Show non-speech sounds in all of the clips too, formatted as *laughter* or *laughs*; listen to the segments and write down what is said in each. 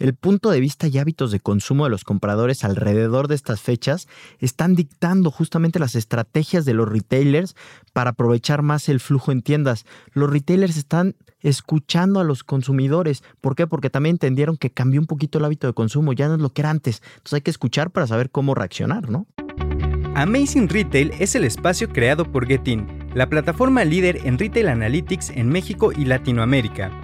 El punto de vista y hábitos de consumo de los compradores alrededor de estas fechas están dictando justamente las estrategias de los retailers para aprovechar más el flujo en tiendas. Los retailers están escuchando a los consumidores. ¿Por qué? Porque también entendieron que cambió un poquito el hábito de consumo, ya no es lo que era antes. Entonces hay que escuchar para saber cómo reaccionar, ¿no? Amazing Retail es el espacio creado por Getin, la plataforma líder en retail analytics en México y Latinoamérica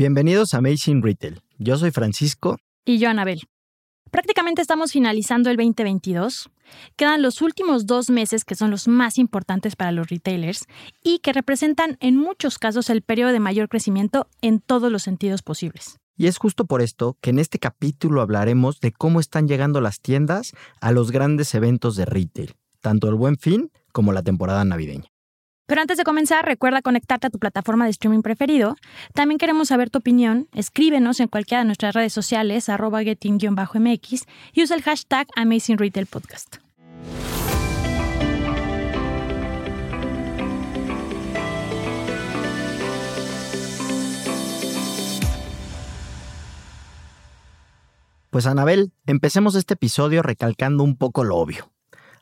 Bienvenidos a Amazing Retail. Yo soy Francisco. Y yo, Anabel. Prácticamente estamos finalizando el 2022. Quedan los últimos dos meses que son los más importantes para los retailers y que representan en muchos casos el periodo de mayor crecimiento en todos los sentidos posibles. Y es justo por esto que en este capítulo hablaremos de cómo están llegando las tiendas a los grandes eventos de retail, tanto el buen fin como la temporada navideña. Pero antes de comenzar, recuerda conectarte a tu plataforma de streaming preferido. También queremos saber tu opinión. Escríbenos en cualquiera de nuestras redes sociales, arroba getting-mx, y usa el hashtag Amazing Retail Podcast. Pues Anabel, empecemos este episodio recalcando un poco lo obvio.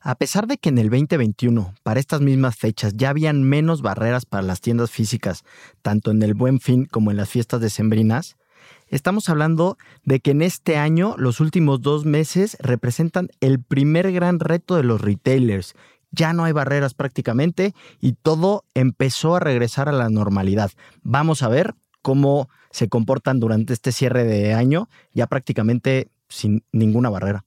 A pesar de que en el 2021, para estas mismas fechas, ya habían menos barreras para las tiendas físicas, tanto en el Buen Fin como en las fiestas decembrinas, estamos hablando de que en este año los últimos dos meses representan el primer gran reto de los retailers. Ya no hay barreras prácticamente y todo empezó a regresar a la normalidad. Vamos a ver cómo se comportan durante este cierre de año, ya prácticamente sin ninguna barrera.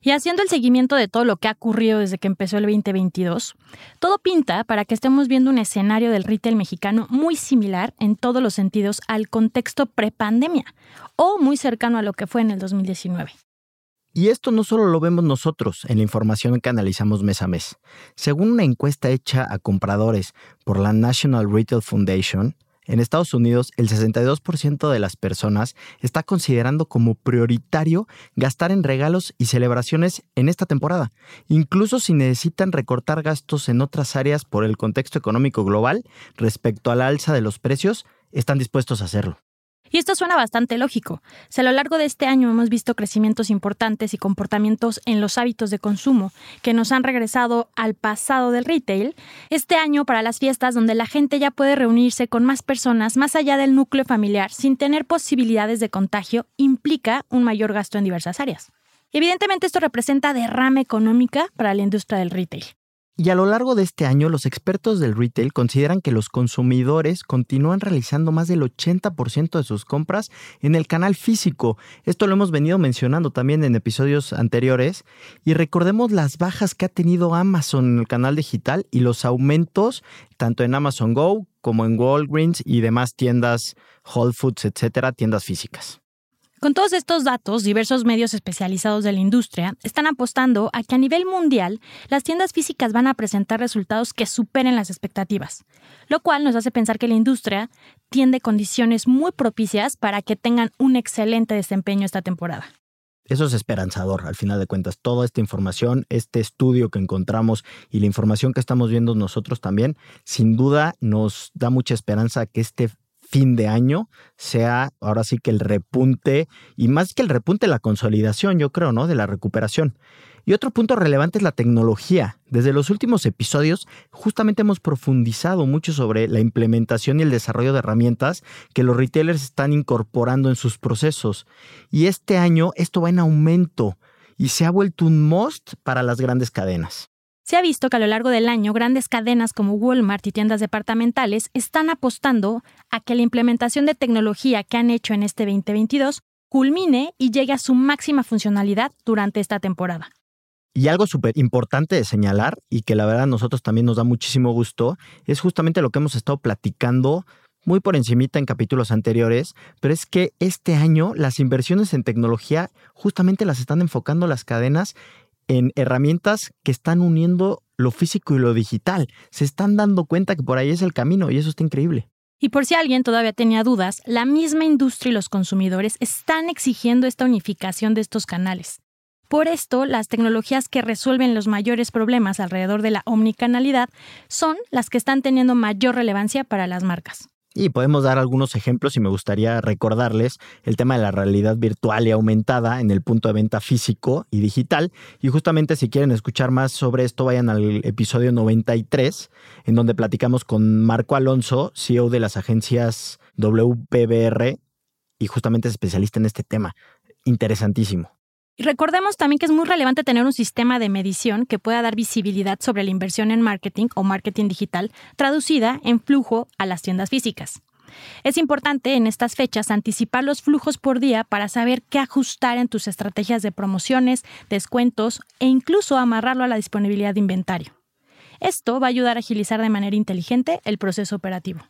Y haciendo el seguimiento de todo lo que ha ocurrido desde que empezó el 2022, todo pinta para que estemos viendo un escenario del retail mexicano muy similar en todos los sentidos al contexto prepandemia o muy cercano a lo que fue en el 2019. Y esto no solo lo vemos nosotros en la información que analizamos mes a mes. Según una encuesta hecha a compradores por la National Retail Foundation, en Estados Unidos, el 62% de las personas está considerando como prioritario gastar en regalos y celebraciones en esta temporada, incluso si necesitan recortar gastos en otras áreas por el contexto económico global respecto a la alza de los precios, están dispuestos a hacerlo. Y esto suena bastante lógico. Si a lo largo de este año hemos visto crecimientos importantes y comportamientos en los hábitos de consumo que nos han regresado al pasado del retail, este año para las fiestas donde la gente ya puede reunirse con más personas más allá del núcleo familiar sin tener posibilidades de contagio implica un mayor gasto en diversas áreas. Evidentemente esto representa derrame económica para la industria del retail. Y a lo largo de este año, los expertos del retail consideran que los consumidores continúan realizando más del 80% de sus compras en el canal físico. Esto lo hemos venido mencionando también en episodios anteriores. Y recordemos las bajas que ha tenido Amazon en el canal digital y los aumentos tanto en Amazon Go como en Walgreens y demás tiendas, Whole Foods, etcétera, tiendas físicas. Con todos estos datos, diversos medios especializados de la industria están apostando a que a nivel mundial las tiendas físicas van a presentar resultados que superen las expectativas, lo cual nos hace pensar que la industria tiende condiciones muy propicias para que tengan un excelente desempeño esta temporada. Eso es esperanzador, al final de cuentas. Toda esta información, este estudio que encontramos y la información que estamos viendo nosotros también, sin duda nos da mucha esperanza que este fin de año sea ahora sí que el repunte y más que el repunte, la consolidación, yo creo, ¿no? De la recuperación. Y otro punto relevante es la tecnología. Desde los últimos episodios justamente hemos profundizado mucho sobre la implementación y el desarrollo de herramientas que los retailers están incorporando en sus procesos. Y este año esto va en aumento y se ha vuelto un must para las grandes cadenas. Se ha visto que a lo largo del año grandes cadenas como Walmart y tiendas departamentales están apostando a que la implementación de tecnología que han hecho en este 2022 culmine y llegue a su máxima funcionalidad durante esta temporada. Y algo súper importante de señalar y que la verdad a nosotros también nos da muchísimo gusto es justamente lo que hemos estado platicando muy por encimita en capítulos anteriores, pero es que este año las inversiones en tecnología justamente las están enfocando las cadenas en herramientas que están uniendo lo físico y lo digital. Se están dando cuenta que por ahí es el camino y eso está increíble. Y por si alguien todavía tenía dudas, la misma industria y los consumidores están exigiendo esta unificación de estos canales. Por esto, las tecnologías que resuelven los mayores problemas alrededor de la omnicanalidad son las que están teniendo mayor relevancia para las marcas. Y podemos dar algunos ejemplos y me gustaría recordarles el tema de la realidad virtual y aumentada en el punto de venta físico y digital. Y justamente si quieren escuchar más sobre esto, vayan al episodio 93, en donde platicamos con Marco Alonso, CEO de las agencias WPBR y justamente es especialista en este tema. Interesantísimo. Recordemos también que es muy relevante tener un sistema de medición que pueda dar visibilidad sobre la inversión en marketing o marketing digital traducida en flujo a las tiendas físicas. Es importante en estas fechas anticipar los flujos por día para saber qué ajustar en tus estrategias de promociones, descuentos e incluso amarrarlo a la disponibilidad de inventario. Esto va a ayudar a agilizar de manera inteligente el proceso operativo.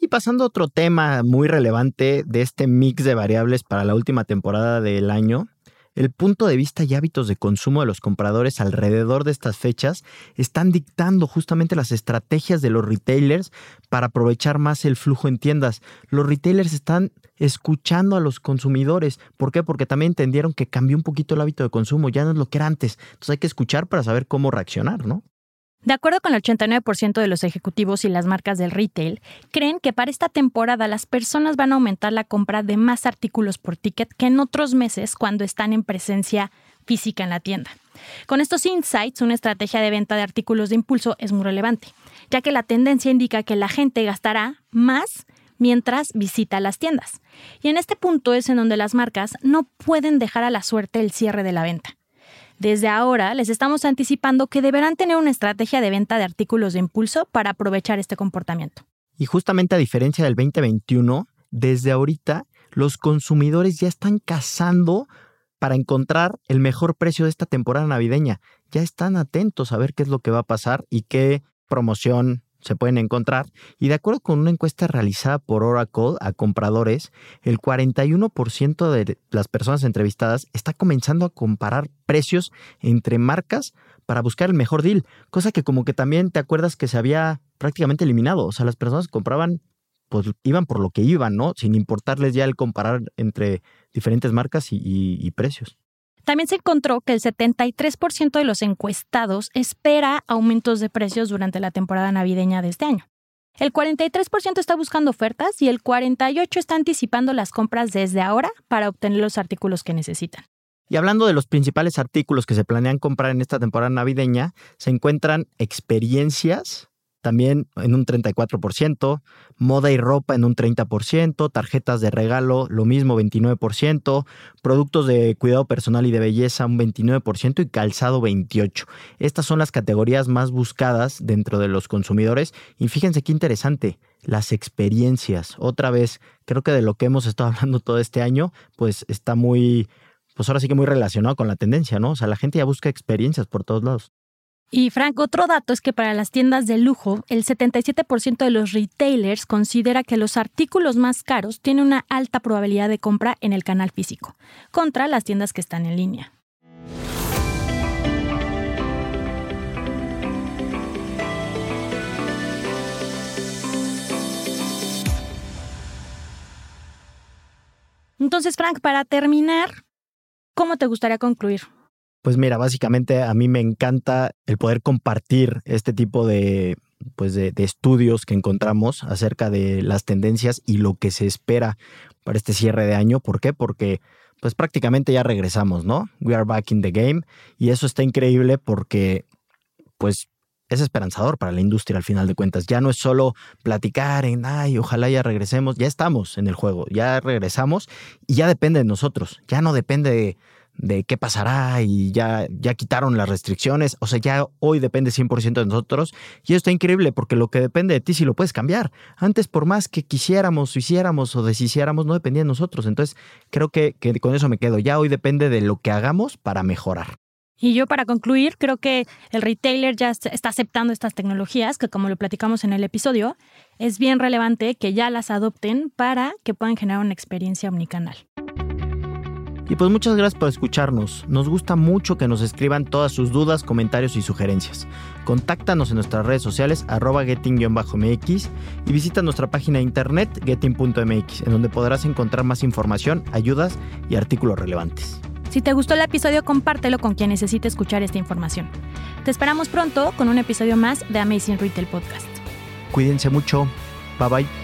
Y pasando a otro tema muy relevante de este mix de variables para la última temporada del año, el punto de vista y hábitos de consumo de los compradores alrededor de estas fechas están dictando justamente las estrategias de los retailers para aprovechar más el flujo en tiendas. Los retailers están escuchando a los consumidores. ¿Por qué? Porque también entendieron que cambió un poquito el hábito de consumo, ya no es lo que era antes. Entonces hay que escuchar para saber cómo reaccionar, ¿no? De acuerdo con el 89% de los ejecutivos y las marcas del retail, creen que para esta temporada las personas van a aumentar la compra de más artículos por ticket que en otros meses cuando están en presencia física en la tienda. Con estos insights, una estrategia de venta de artículos de impulso es muy relevante, ya que la tendencia indica que la gente gastará más mientras visita las tiendas. Y en este punto es en donde las marcas no pueden dejar a la suerte el cierre de la venta. Desde ahora les estamos anticipando que deberán tener una estrategia de venta de artículos de impulso para aprovechar este comportamiento. Y justamente a diferencia del 2021, desde ahorita los consumidores ya están cazando para encontrar el mejor precio de esta temporada navideña. Ya están atentos a ver qué es lo que va a pasar y qué promoción, se pueden encontrar. Y de acuerdo con una encuesta realizada por Oracle a compradores, el 41% de las personas entrevistadas está comenzando a comparar precios entre marcas para buscar el mejor deal, cosa que como que también te acuerdas que se había prácticamente eliminado. O sea, las personas compraban, pues iban por lo que iban, ¿no? Sin importarles ya el comparar entre diferentes marcas y precios. También se encontró que el 73% de los encuestados espera aumentos de precios durante la temporada navideña de este año. El 43% está buscando ofertas y el 48% está anticipando las compras desde ahora para obtener los artículos que necesitan. Y hablando de los principales artículos que se planean comprar en esta temporada navideña, se encuentran experiencias, también en un 34%, moda y ropa en un 30%, tarjetas de regalo lo mismo 29%, productos de cuidado personal y de belleza un 29% y calzado 28%. Estas son las categorías más buscadas dentro de los consumidores y fíjense qué interesante, las experiencias. Otra vez, creo que de lo que hemos estado *laughs* hablando todo este año, pues está muy, pues ahora sí que muy relacionado con la tendencia, ¿no? O sea, la gente ya busca experiencias por todos lados. Y Frank, otro dato es que para las tiendas de lujo, el 77% de los retailers considera que los artículos más caros tienen una alta probabilidad de compra en el canal físico, contra las tiendas que están en línea. Entonces, Frank, para terminar, ¿cómo te gustaría concluir? Pues mira, básicamente a mí me encanta el poder compartir este tipo de, pues de, estudios que encontramos acerca de las tendencias y lo que se espera para este cierre de año. ¿Por qué? Porque pues prácticamente ya regresamos, ¿no? We are back in the game y eso está increíble porque pues es esperanzador para la industria al final de cuentas. Ya no es solo platicar en, ay, ojalá ya regresemos, ya estamos en el juego, ya regresamos y ya depende de nosotros, ya no depende de de qué pasará y ya, ya quitaron las restricciones. O sea, ya hoy depende 100% de nosotros. Y eso está increíble porque lo que depende de ti sí lo puedes cambiar. Antes, por más que quisiéramos, hiciéramos o deshiciéramos, no dependía de nosotros. Entonces, creo que, que con eso me quedo. Ya hoy depende de lo que hagamos para mejorar. Y yo para concluir, creo que el retailer ya está aceptando estas tecnologías, que como lo platicamos en el episodio, es bien relevante que ya las adopten para que puedan generar una experiencia omnicanal. Y pues muchas gracias por escucharnos. Nos gusta mucho que nos escriban todas sus dudas, comentarios y sugerencias. Contáctanos en nuestras redes sociales arroba getting-mx y visita nuestra página de internet getting.mx, en donde podrás encontrar más información, ayudas y artículos relevantes. Si te gustó el episodio, compártelo con quien necesite escuchar esta información. Te esperamos pronto con un episodio más de Amazing Retail Podcast. Cuídense mucho. Bye bye.